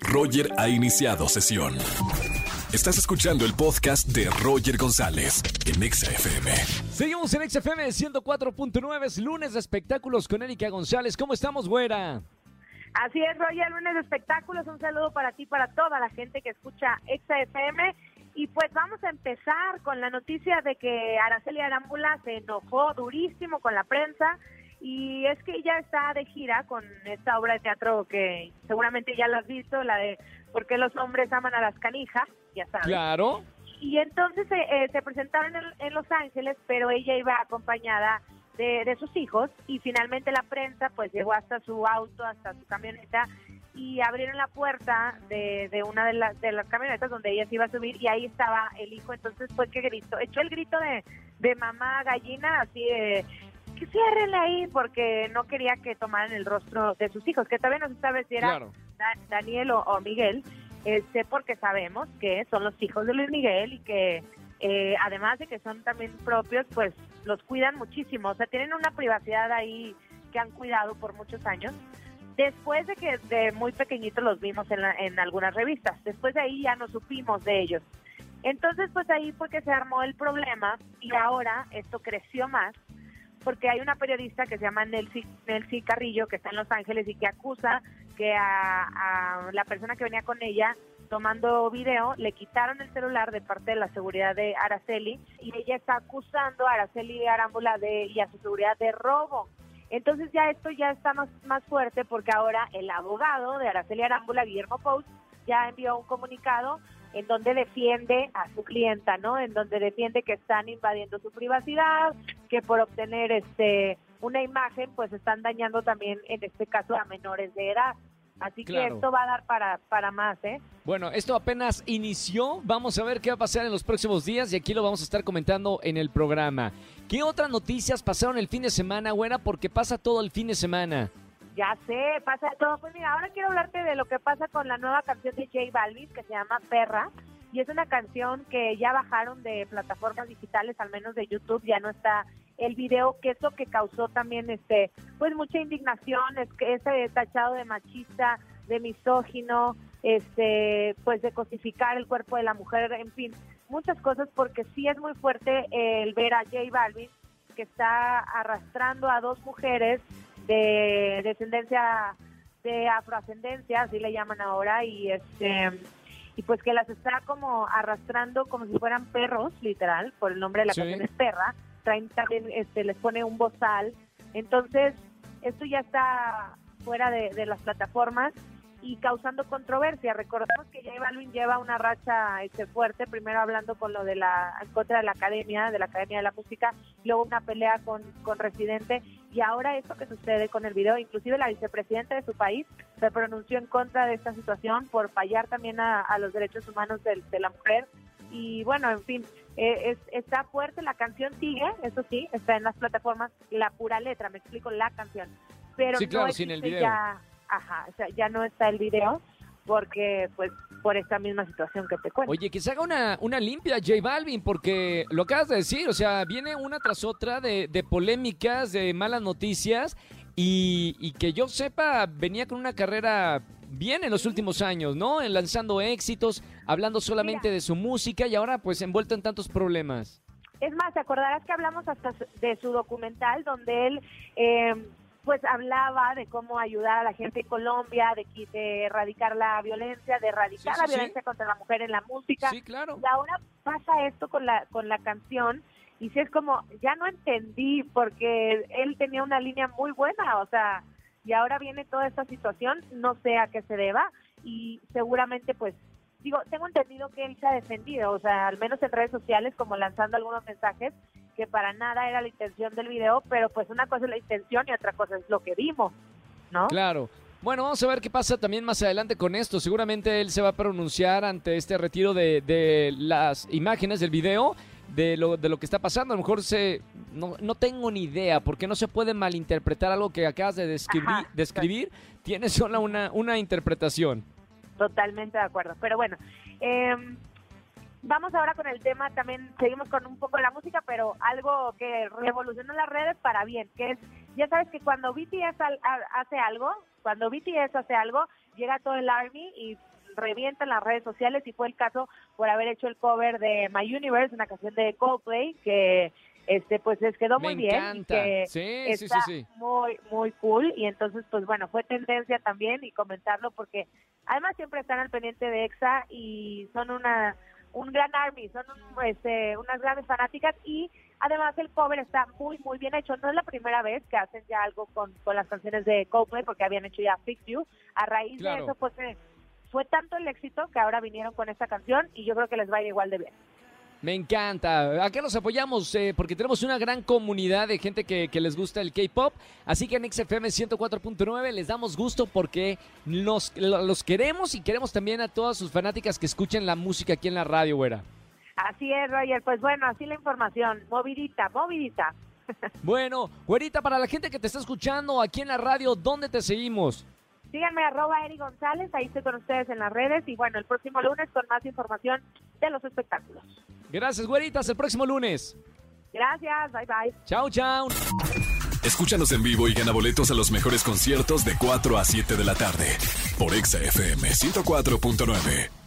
Roger ha iniciado sesión. Estás escuchando el podcast de Roger González en XFM. Seguimos en XFM 104.9, es lunes de espectáculos con Erika González. ¿Cómo estamos, güera? Así es, Roger, lunes de espectáculos. Un saludo para ti, para toda la gente que escucha XFM. Y pues vamos a empezar con la noticia de que Araceli Arámbula se enojó durísimo con la prensa y es que ella está de gira con esta obra de teatro que seguramente ya la has visto, la de ¿Por qué los hombres aman a las canijas? Ya sabes. Claro. Y entonces eh, se presentaron en, Los Ángeles, pero ella iba acompañada de, sus hijos y finalmente la prensa pues llegó hasta su auto, hasta su camioneta y abrieron la puerta de, de una de, las de las camionetas donde ella se iba a subir y ahí estaba el hijo, entonces fue que gritó, echó el grito de, de mamá gallina, así de que ciérrenle ahí porque no quería que tomaran el rostro de sus hijos, que todavía no se sabe si era Daniel o, Miguel, este, porque sabemos que son los hijos de Luis Miguel y que eh, además de que son también propios, pues los cuidan muchísimo, o sea, tienen una privacidad ahí que han cuidado por muchos años. Después de que de muy pequeñitos los vimos en, en algunas revistas, después de ahí ya no supimos de ellos. Entonces, pues ahí fue que se armó el problema y ahora esto creció más porque hay una periodista que se llama Nelcy, Nelcy Carrillo, que está en Los Ángeles y que acusa que a, la persona que venía con ella tomando video, le quitaron el celular de parte de la seguridad de Araceli y ella está acusando a Araceli Arámbula de, y a su seguridad de robo. Entonces ya esto ya está más, más fuerte porque ahora el abogado de Araceli Arámbula, Guillermo Post, ya envió un comunicado en donde defiende a su clienta, ¿no? En donde defiende que están invadiendo su privacidad, que por obtener este una imagen, pues están dañando también, en este caso, a menores de edad. Así que esto va a dar para, para más, ¿eh? Bueno, esto apenas inició. Vamos a ver qué va a pasar en los próximos días y aquí lo vamos a estar comentando en el programa. ¿Qué otras noticias pasaron el fin de semana, güera? Porque pasa todo el fin de semana. Ya sé, pasa todo. Pues mira, ahora quiero hablarte de lo que pasa con la nueva canción de J Balvin que se llama Perra. Y es una canción que ya bajaron de plataformas digitales, al menos de YouTube, ya no está el video, que es lo que causó también este, pues mucha indignación, es que ese tachado de machista, de misógino, este, pues de cosificar el cuerpo de la mujer, en fin, muchas cosas, porque sí es muy fuerte el ver a J Balvin que está arrastrando a dos mujeres de descendencia de afroascendencia, así le llaman ahora, y este y pues que las está como arrastrando como si fueran perros, literal, por el nombre de la canción es perra, traen también, este, les pone un bozal, entonces esto ya está fuera de, de las plataformas y causando controversia. Recordemos que J Balvin lleva una racha este, fuerte, primero hablando con lo de la en contra de la academia, de la Academia de la Música, luego una pelea con, con Residente y ahora esto que sucede con el video, inclusive la vicepresidenta de su país se pronunció en contra de esta situación por fallar también a, los derechos humanos de, la mujer y bueno, en fin, eh, está fuerte, la canción sigue, eso sí, está en las plataformas, la pura letra, me explico, la canción, pero no sin el video. ya Ajá, o sea, ya no está el video porque pues por esta misma situación que te cuento. Oye, que se haga una, una limpia J Balvin, porque lo acabas de decir, o sea, viene una tras otra de, de polémicas, de malas noticias, y, y, que yo sepa, venía con una carrera bien en los últimos años, ¿no? Lanzando éxitos, hablando solamente de su música y ahora pues envuelto en tantos problemas. Es más, te acordarás que hablamos hasta de su documental donde él... Eh, pues hablaba de cómo ayudar a la gente en Colombia, de, de erradicar la violencia, de erradicar la violencia contra la mujer en la música. Sí, claro. Y ahora pasa esto con la, con la canción y si es como, ya no entendí porque él tenía una línea muy buena, o sea, y ahora viene toda esta situación, no sé a qué se deba y seguramente pues digo, tengo entendido que él se ha defendido, o sea, al menos en redes sociales como lanzando algunos mensajes que para nada era la intención del video, pero pues una cosa es la intención y otra cosa es lo que vimos, ¿no? Claro. Bueno, vamos a ver qué pasa también más adelante con esto. Seguramente él se va a pronunciar ante este retiro de, de las imágenes del video, de lo, de lo que está pasando. A lo mejor se, no, no tengo ni idea, porque no se puede malinterpretar algo que acabas de describir. describir. Tiene solo una, una interpretación. Totalmente de acuerdo. Pero bueno, eh, Vamos ahora con el tema, también seguimos con un poco la música, pero algo que revolucionó las redes para bien, que es, ya sabes que cuando BTS hace algo, cuando BTS hace algo, llega todo el Army y revientan las redes sociales y fue el caso por haber hecho el cover de My Universe, una canción de Coldplay que este pues les quedó muy bien y que sí, está sí, sí, muy muy cool. Y entonces pues bueno fue tendencia también y comentarlo porque además siempre están al pendiente de EXA y son una un gran army son este, unas grandes fanáticas y además el cover está muy muy bien hecho. No es la primera vez que hacen ya algo con, con las canciones de Coldplay porque habían hecho ya Fix You. A raíz de eso que fue tanto el éxito que ahora vinieron con esta canción y yo creo que les va a ir igual de bien. Me encanta. Acá los apoyamos eh, porque tenemos una gran comunidad de gente que, les gusta el K-pop. Así que en XFM 104.9 les damos gusto porque nos, los queremos y queremos también a todas sus fanáticas que escuchen la música aquí en la radio, güera. Así es, Roger. Pues bueno, así la información. Movidita, movidita. bueno, güerita, para la gente que te está escuchando aquí en la radio, ¿dónde te seguimos? Síganme arroba Eri González, ahí estoy con ustedes en las redes y bueno, el próximo lunes con más información de los espectáculos. Gracias, güeritas. El próximo lunes. Gracias. Bye, bye. Chao, chao. Escúchanos en vivo y gana boletos a los mejores conciertos de 4 a 7 de la tarde por Exa FM 104.9.